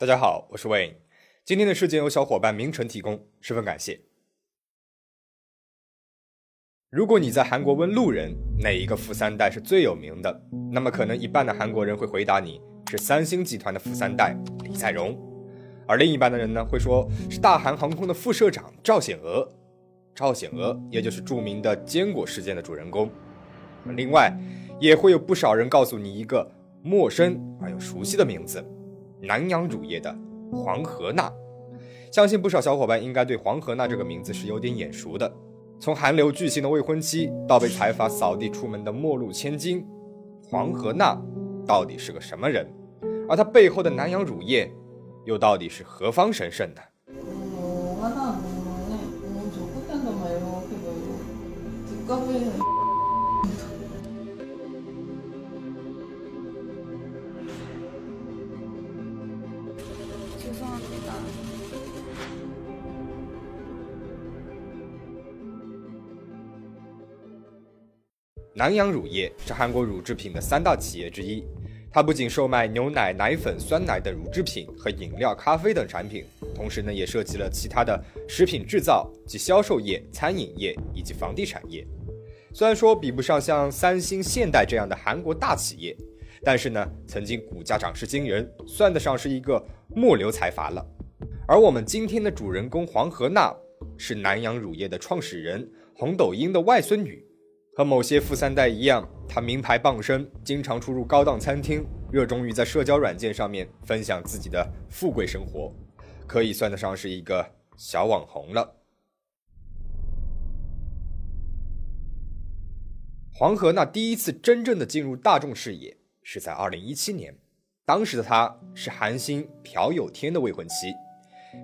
大家好，我是 Wayne。今天的事件由小伙伴明晨提供，十分感谢。如果你在韩国问路人哪一个富三代是最有名的，那么可能一半的韩国人会回答你是三星集团的富三代李在镕，而另一半的人呢会说是大韩航空的副社长赵显娥。赵显娥也就是著名的坚果事件的主人公。另外，也会有不少人告诉你一个陌生而又熟悉的名字。南洋乳业的黄河娜，相信不少小伙伴应该对黄河娜这个名字是有点眼熟的。从韩流巨星的未婚妻到被财阀扫地出门的末路千金，黄河娜到底是个什么人？而她背后的南洋乳业又到底是何方神圣呢？南洋乳业是韩国乳制品的三大企业之一，它不仅售卖牛奶、奶粉、酸奶等乳制品和饮料、咖啡等产品，同时呢也涉及了其他的食品制造及销售业、餐饮业以及房地产业。虽然说比不上像三星、现代这样的韩国大企业，但是呢曾经股价涨势惊人，算得上是一个末流财阀了。而我们今天的主人公黄河娜是南洋乳业的创始人洪斗英的外孙女。和某些富三代一样，他名牌傍身，经常出入高档餐厅，热衷于在社交软件上面分享自己的富贵生活，可以算得上是一个小网红了。黄河娜第一次真正的进入大众视野是在二零一七年，当时的她是韩星朴有天的未婚妻，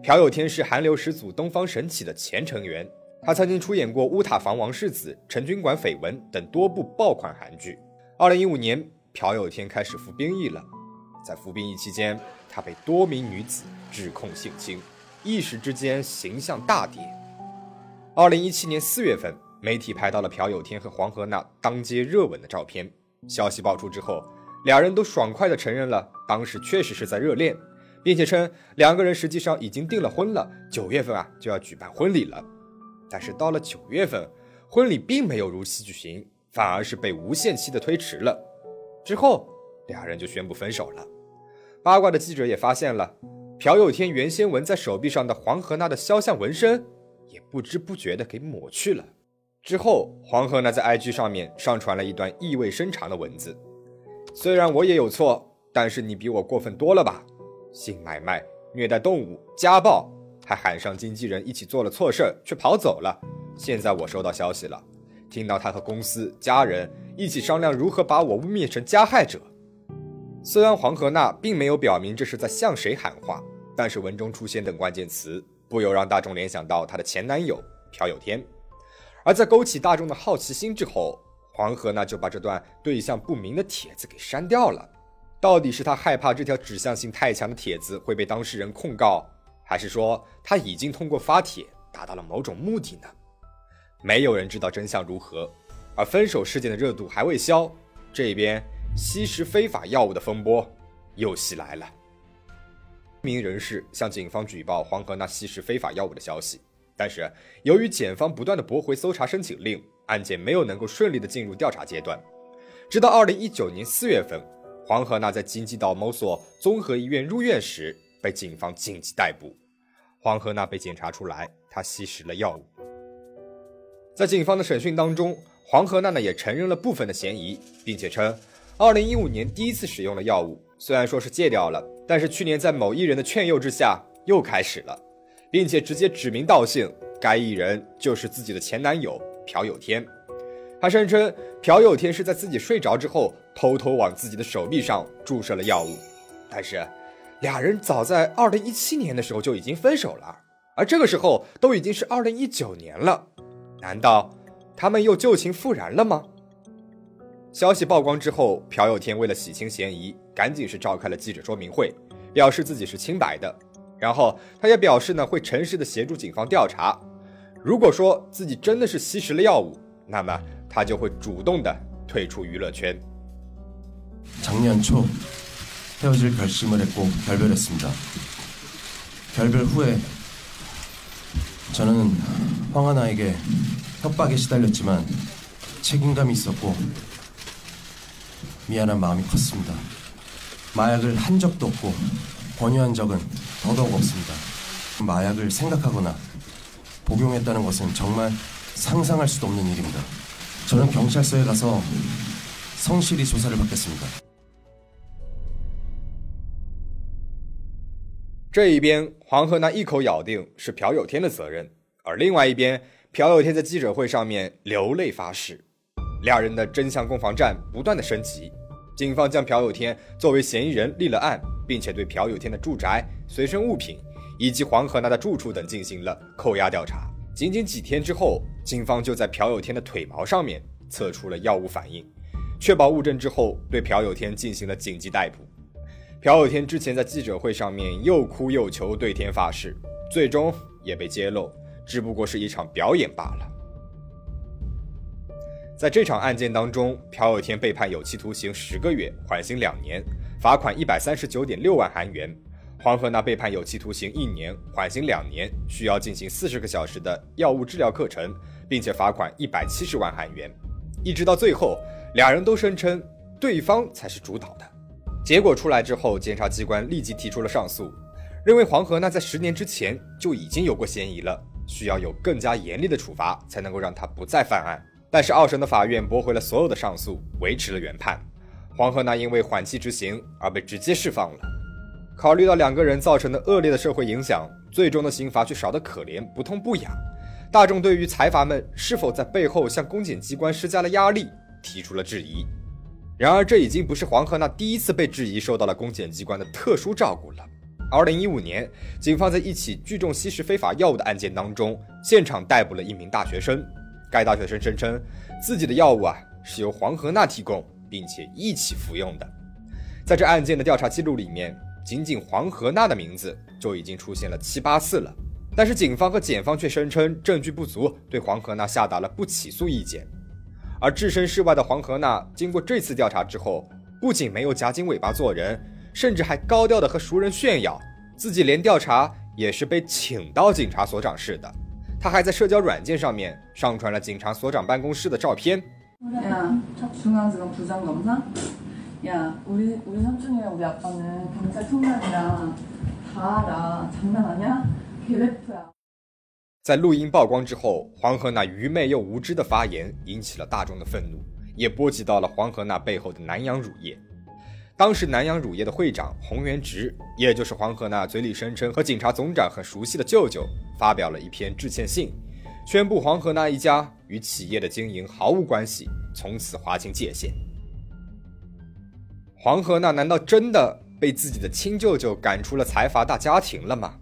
朴有天是韩流始祖东方神起的前成员。他曾经出演过《乌塔房王世子》《陈军馆绯闻》等多部爆款韩剧。二零一五年，朴有天开始服兵役了。在服兵役期间，他被多名女子指控性侵，一时之间形象大跌。二零一七年四月份，媒体拍到了朴有天和黄河娜当街热吻的照片。消息爆出之后，两人都爽快地承认了当时确实是在热恋，并且称两个人实际上已经订了婚了，九月份啊就要举办婚礼了。但是到了九月份，婚礼并没有如期举行，反而是被无限期的推迟了。之后，两人就宣布分手了。八卦的记者也发现了，朴有天原先纹在手臂上的黄河娜的肖像纹身，也不知不觉的给抹去了。之后，黄河娜在 IG 上面上传了一段意味深长的文字：“虽然我也有错，但是你比我过分多了吧？性买卖、虐待动物、家暴。”还喊上经纪人一起做了错事儿，却跑走了。现在我收到消息了，听到他和公司家人一起商量如何把我污蔑成加害者。虽然黄河娜并没有表明这是在向谁喊话，但是文中出现等关键词，不由让大众联想到她的前男友朴有天。而在勾起大众的好奇心之后，黄河娜就把这段对象不明的帖子给删掉了。到底是他害怕这条指向性太强的帖子会被当事人控告？还是说他已经通过发帖达到了某种目的呢？没有人知道真相如何。而分手事件的热度还未消，这边吸食非法药物的风波又袭来了。一名人士向警方举报黄河娜吸食非法药物的消息，但是由于检方不断的驳回搜查申请令，案件没有能够顺利的进入调查阶段。直到二零一九年四月份，黄河娜在京畿道某所综合医院入院时。被警方紧急逮捕，黄河娜被检查出来，她吸食了药物。在警方的审讯当中，黄河娜呢也承认了部分的嫌疑，并且称，二零一五年第一次使用了药物，虽然说是戒掉了，但是去年在某艺人的劝诱之下又开始了，并且直接指名道姓，该艺人就是自己的前男友朴有天。他声称朴有天是在自己睡着之后，偷偷往自己的手臂上注射了药物，但是。俩人早在二零一七年的时候就已经分手了，而这个时候都已经是二零一九年了，难道他们又旧情复燃了吗？消息曝光之后，朴有天为了洗清嫌疑，赶紧是召开了记者说明会，表示自己是清白的。然后他也表示呢，会诚实的协助警方调查。如果说自己真的是吸食了药物，那么他就会主动的退出娱乐圈。承认错。 헤어질 결심을 했고 결별했습니다. 결별 후에 저는 황하나에게 협박에 시달렸지만 책임감이 있었고 미안한 마음이 컸습니다. 마약을 한 적도 없고 권유한 적은 더더욱 없습니다. 마약을 생각하거나 복용했다는 것은 정말 상상할 수도 없는 일입니다. 저는 경찰서에 가서 성실히 조사를 받겠습니다. 这一边，黄河娜一口咬定是朴有天的责任，而另外一边，朴有天在记者会上面流泪发誓。两人的真相攻防战不断的升级，警方将朴有天作为嫌疑人立了案，并且对朴有天的住宅、随身物品以及黄河娜的住处等进行了扣押调查。仅仅几天之后，警方就在朴有天的腿毛上面测出了药物反应，确保物证之后，对朴有天进行了紧急逮捕。朴有天之前在记者会上面又哭又求对天发誓，最终也被揭露，只不过是一场表演罢了。在这场案件当中，朴有天被判有期徒刑十个月，缓刑两年，罚款一百三十九点六万韩元；黄河娜被判有期徒刑一年，缓刑两年，需要进行四十个小时的药物治疗课程，并且罚款一百七十万韩元。一直到最后，两人都声称对方才是主导的。结果出来之后，检察机关立即提出了上诉，认为黄河那在十年之前就已经有过嫌疑了，需要有更加严厉的处罚，才能够让他不再犯案。但是二审的法院驳回了所有的上诉，维持了原判。黄河那因为缓期执行而被直接释放了。考虑到两个人造成的恶劣的社会影响，最终的刑罚却少得可怜，不痛不痒。大众对于财阀们是否在背后向公检机关施加了压力提出了质疑。然而，这已经不是黄河娜第一次被质疑受到了公检机关的特殊照顾了。二零一五年，警方在一起聚众吸食非法药物的案件当中，现场逮捕了一名大学生。该大学生声称，自己的药物啊是由黄河娜提供，并且一起服用的。在这案件的调查记录里面，仅仅黄河娜的名字就已经出现了七八次了。但是警方和检方却声称证据不足，对黄河娜下达了不起诉意见。而置身事外的黄河娜，经过这次调查之后，不仅没有夹紧尾巴做人，甚至还高调的和熟人炫耀自己连调查也是被请到警察所长室的。他还在社交软件上面上传了警察所长办公室的照片。야중앙지검부장검사야우리우리삼촌이랑우리아빠는경찰총장이랑다알아장난아니야개래프야 在录音曝光之后，黄河那愚昧又无知的发言引起了大众的愤怒，也波及到了黄河那背后的南洋乳业。当时，南洋乳业的会长洪元直，也就是黄河那嘴里声称和警察总长很熟悉的舅舅，发表了一篇致歉信，宣布黄河那一家与企业的经营毫无关系，从此划清界限。黄河那难道真的被自己的亲舅舅赶出了财阀大家庭了吗？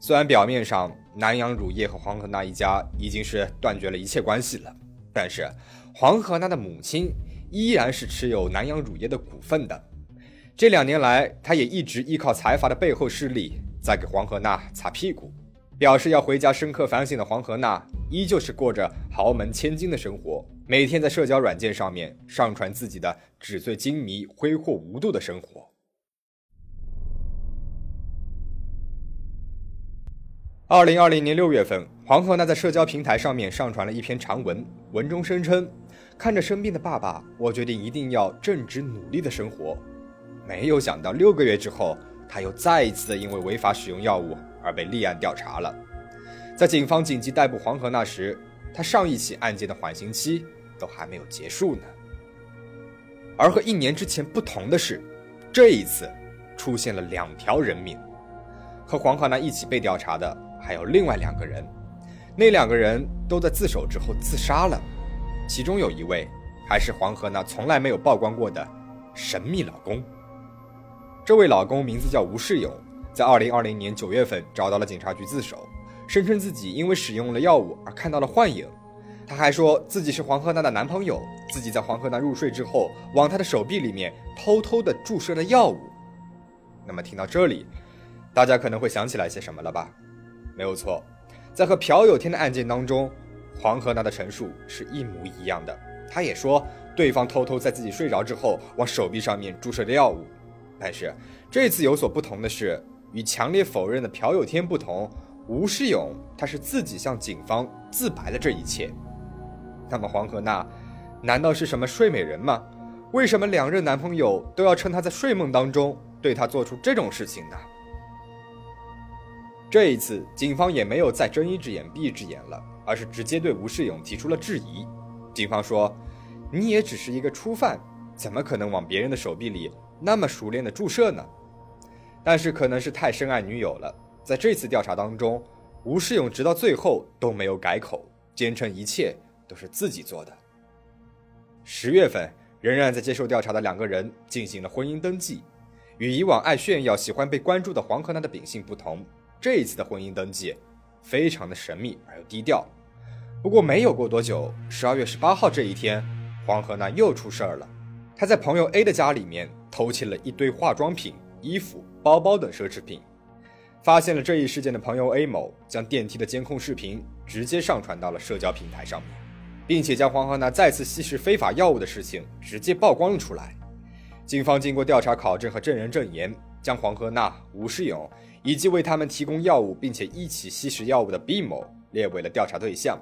虽然表面上，南洋乳业和黄河娜一家已经是断绝了一切关系了，但是黄河娜的母亲依然是持有南洋乳业的股份的。这两年来，她也一直依靠财阀的背后势力在给黄河娜擦屁股。表示要回家深刻反省的黄河娜，依旧是过着豪门千金的生活，每天在社交软件上面上传自己的纸醉金迷、挥霍无度的生活。二零二零年六月份，黄河娜在社交平台上面上传了一篇长文，文中声称：“看着生病的爸爸，我决定一定要正直努力的生活。”没有想到六个月之后，他又再一次的因为违法使用药物而被立案调查了。在警方紧急逮捕黄河娜时，他上一起案件的缓刑期都还没有结束呢。而和一年之前不同的是，这一次出现了两条人命，和黄河娜一起被调查的。还有另外两个人，那两个人都在自首之后自杀了，其中有一位还是黄河那从来没有曝光过的神秘老公。这位老公名字叫吴世勇，在二零二零年九月份找到了警察局自首，声称自己因为使用了药物而看到了幻影。他还说自己是黄河娜的男朋友，自己在黄河娜入睡之后往她的手臂里面偷偷的注射了药物。那么听到这里，大家可能会想起来些什么了吧？没有错，在和朴有天的案件当中，黄河娜的陈述是一模一样的。他也说，对方偷偷在自己睡着之后往手臂上面注射的药物。但是这次有所不同的是，与强烈否认的朴有天不同，吴世勇他是自己向警方自白了这一切。那么黄河娜，难道是什么睡美人吗？为什么两任男朋友都要趁她在睡梦当中对她做出这种事情呢？这一次，警方也没有再睁一只眼闭一只眼了，而是直接对吴世勇提出了质疑。警方说：“你也只是一个初犯，怎么可能往别人的手臂里那么熟练的注射呢？”但是可能是太深爱女友了，在这次调查当中，吴世勇直到最后都没有改口，坚称一切都是自己做的。十月份，仍然在接受调查的两个人进行了婚姻登记。与以往爱炫耀、喜欢被关注的黄河南的秉性不同。这一次的婚姻登记，非常的神秘而又低调。不过没有过多久，十二月十八号这一天，黄河娜又出事儿了。她在朋友 A 的家里面偷窃了一堆化妆品、衣服、包包等奢侈品。发现了这一事件的朋友 A 某，将电梯的监控视频直接上传到了社交平台上面，并且将黄河娜再次吸食非法药物的事情直接曝光了出来。警方经过调查考证和证人证言，将黄河娜、吴世勇。以及为他们提供药物并且一起吸食药物的 B 某列为了调查对象。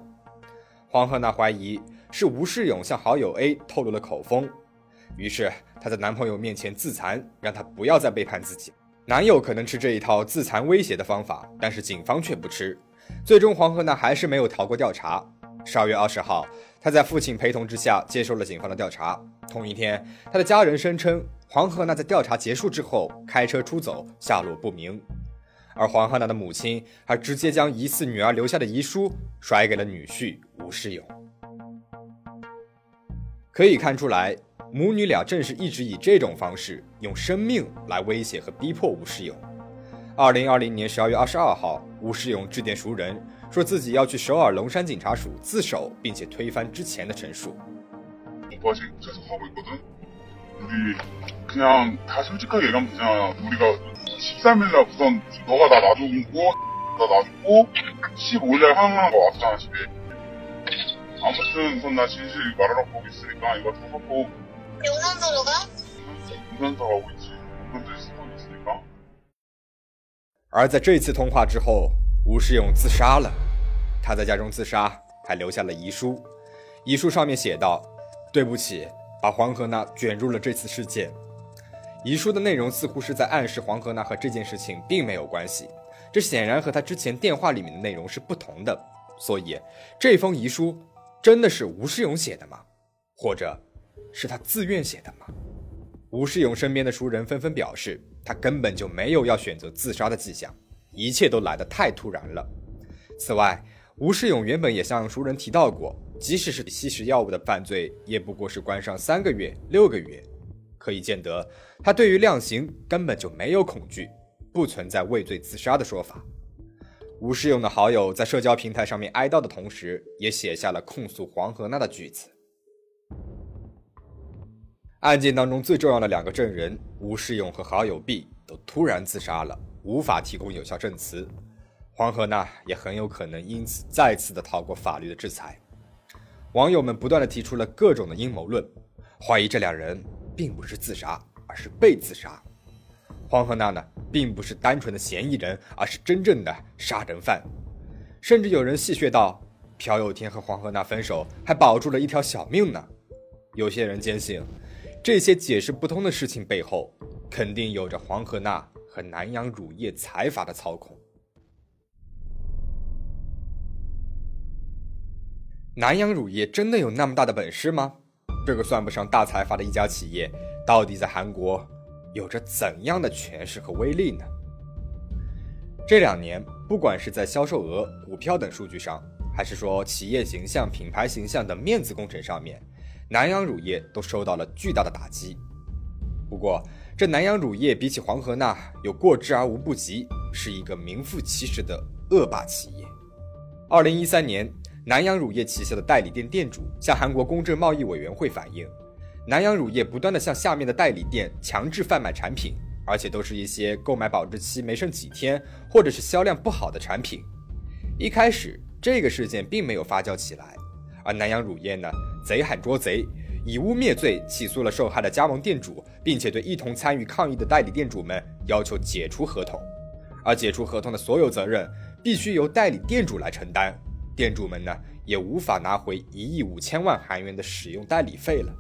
黄鹤娜怀疑是吴世勇向好友 A 透露了口风，于是她在男朋友面前自残，让他不要再背叛自己。男友可能吃这一套自残威胁的方法，但是警方却不吃。最终，黄鹤娜还是没有逃过调查。十二月二十号，她在父亲陪同之下接受了警方的调查。同一天，她的家人声称黄鹤娜在调查结束之后开车出走，下落不明。而黄鹤娜的母亲还直接将疑似女儿留下的遗书甩给了女婿吴世勇。可以看出来，母女俩正是一直以这种方式用生命来威胁和逼迫吴世勇。二零二零年十二月二十二号，吴世勇致电熟人，说自己要去首尔龙山警察署自首，并且推翻之前的陈述。我 그냥다솔직하게얘기하면되잖아우리가13일날우선너가나놔주고나놔주고15일날항하고왔잖아집에아무튼우선나진실말하러거기있으니까이거다갖고용산서로가 용산서가고있지용산서에쓰고있으니까而在这次通话之后，吴世勇自杀了。他在家中自杀，还留下了遗书。遗书上面写道：“对不起。” 把黄河娜卷入了这次事件，遗书的内容似乎是在暗示黄河娜和这件事情并没有关系，这显然和他之前电话里面的内容是不同的。所以，这封遗书真的是吴世勇写的吗？或者，是他自愿写的吗？吴世勇身边的熟人纷纷表示，他根本就没有要选择自杀的迹象，一切都来得太突然了。此外，吴世勇原本也向熟人提到过。即使是吸食药物的犯罪，也不过是关上三个月、六个月，可以见得他对于量刑根本就没有恐惧，不存在畏罪自杀的说法。吴世勇的好友在社交平台上面哀悼的同时，也写下了控诉黄河娜的句子。案件当中最重要的两个证人吴世勇和好友 B 都突然自杀了，无法提供有效证词，黄河娜也很有可能因此再次的逃过法律的制裁。网友们不断的提出了各种的阴谋论，怀疑这两人并不是自杀，而是被自杀。黄河娜呢，并不是单纯的嫌疑人，而是真正的杀人犯。甚至有人戏谑道，朴有天和黄河娜分手还保住了一条小命呢。有些人坚信，这些解释不通的事情背后，肯定有着黄河娜和南洋乳业财阀的操控。南洋乳业真的有那么大的本事吗？这个算不上大财阀的一家企业，到底在韩国有着怎样的权势和威力呢？这两年，不管是在销售额、股票等数据上，还是说企业形象、品牌形象等面子工程上面，南洋乳业都受到了巨大的打击。不过，这南洋乳业比起黄河那有过之而无不及，是一个名副其实的恶霸企业。二零一三年。南洋乳业旗下的代理店店主向韩国公正贸易委员会反映，南洋乳业不断的向下面的代理店强制贩卖产品，而且都是一些购买保质期没剩几天，或者是销量不好的产品。一开始这个事件并没有发酵起来，而南洋乳业呢，贼喊捉贼，以污蔑罪起诉了受害的加盟店主，并且对一同参与抗议的代理店主们要求解除合同，而解除合同的所有责任必须由代理店主来承担，店主们呢也无法拿回一亿五千万韩元的使用代理费了。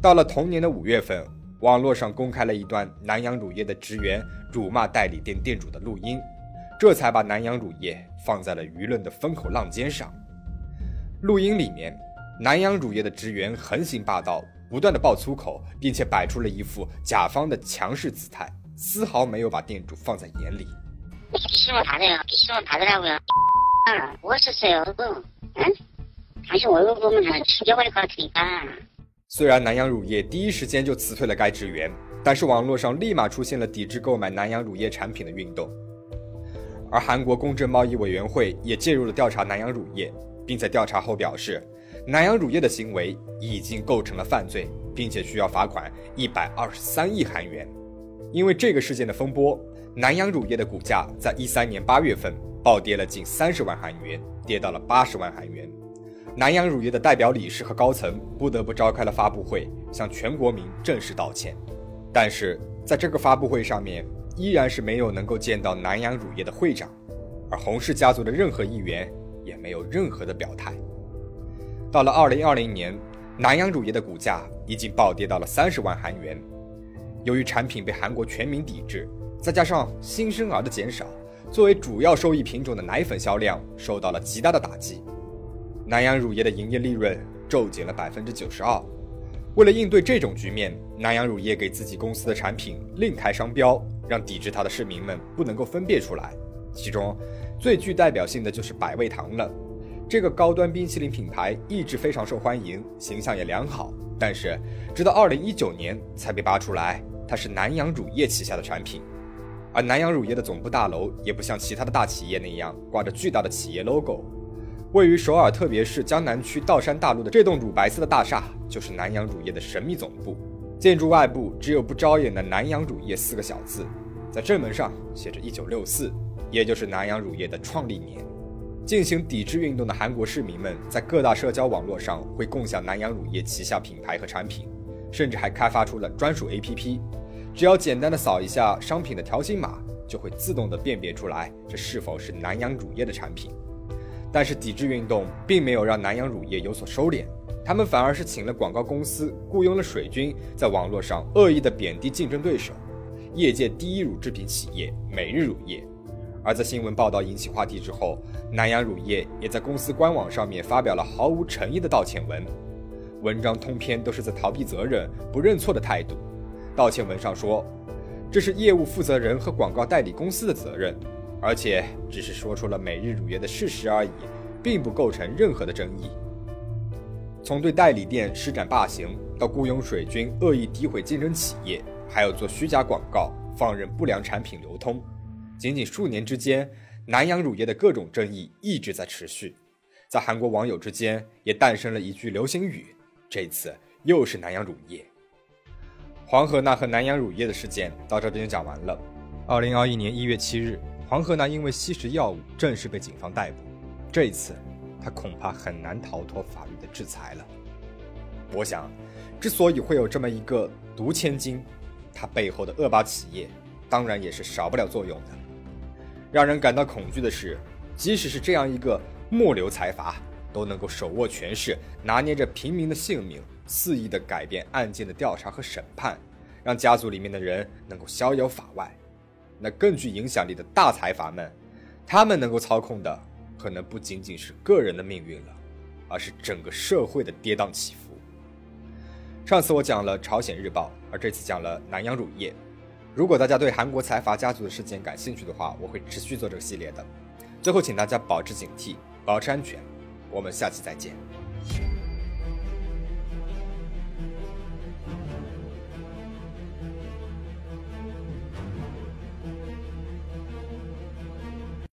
到了同年的五月份，网络上公开了一段南洋乳业的职员辱骂代理店店主的录音，这才把南洋乳业放在了舆论的风口浪尖上。录音里面。南洋乳业的职员横行霸道，不断的爆粗口，并且摆出了一副甲方的强势姿态，丝毫没有把店主放在眼里。我是谁？嗯？是我？虽然南洋乳业第一时间就辞退了该职员，但是网络上立马出现了抵制购买南洋乳业产品的运动。而韩国公正贸易委员会也介入了调查南洋乳业，并在调查后表示，南洋乳业的行为已经构成了犯罪，并且需要罚款一百二十三亿韩元。因为这个事件的风波，南洋乳业的股价在一三年八月份。暴跌了近三十万韩元，跌到了八十万韩元。南洋乳业的代表理事和高层不得不召开了发布会，向全国民正式道歉。但是在这个发布会上面，依然是没有能够见到南洋乳业的会长，而洪氏家族的任何一员也没有任何的表态。到了二零二零年，南洋乳业的股价已经暴跌到了三十万韩元。由于产品被韩国全民抵制，再加上新生儿的减少，作为主要收益品种的奶粉销量受到了极大的打击。南洋乳业的营业利润骤减了百分之九十二。为了应对这种局面，南洋乳业给自己公司的产品另开商标，让抵制它的市民们不能够分辨出来。其中最具代表性的就是百味堂了。这个高端冰淇淋品牌一直非常受欢迎，形象也良好。但是，直到二零一九年才被扒出来，它是南洋乳业旗下的产品。而南洋乳业的总部大楼也不像其他的大企业那样挂着巨大的企业 logo。位于首尔特别市江南区道山大路的这栋乳白色的大厦，就是南洋乳业的神秘总部。建筑外部只有不招眼的“南洋乳业”四个小字，在正门上写着一九六四，也就是南洋乳业的创立年。进行抵制运动的韩国市民们在各大社交网络上会共享南洋乳业旗下品牌和产品，甚至还开发出了专属 APP，只要简单的扫一下商品的条形码，就会自动的辨别出来这是否是南洋乳业的产品。但是抵制运动并没有让南洋乳业有所收敛，他们反而是请了广告公司，雇佣了水军，在网络上恶意的贬低竞争对手，业界第一乳制品企业每日乳业。而在新闻报道引起话题之后，南洋乳业也在公司官网上面发表了毫无诚意的道歉文，文章通篇都是在逃避责任、不认错的态度。道歉文上说，这是业务负责人和广告代理公司的责任，而且只是说出了每日乳业的事实而已，并不构成任何的争议。从对代理店施展霸行，到雇佣水军恶意诋毁竞争企业，还有做虚假广告、放任不良产品流通。仅仅数年之间，南洋乳业的各种争议一直在持续，在韩国网友之间也诞生了一句流行语，这次又是南洋乳业。黄河娜和南洋乳业的事件到这边就讲完了。二零二一年一月七日，黄河娜因为吸食药物正式被警方逮捕，这一次他恐怕很难逃脱法律的制裁了。我想，之所以会有这么一个毒千金，它背后的恶霸企业当然也是少不了作用的。让人感到恐惧的是，即使是这样一个末流财阀，都能够手握权势，拿捏着平民的性命，肆意的改变案件的调查和审判，让家族里面的人能够逍遥法外。那更具影响力的大财阀们，他们能够操控的，可能不仅仅是个人的命运了，而是整个社会的跌宕起伏。上次我讲了朝鲜日报，而这次讲了南洋乳业。如果大家对韩国财阀家族的事件感兴趣的话，我会持续做这个系列的。最后，请大家保持警惕，保持安全。我们下期再见。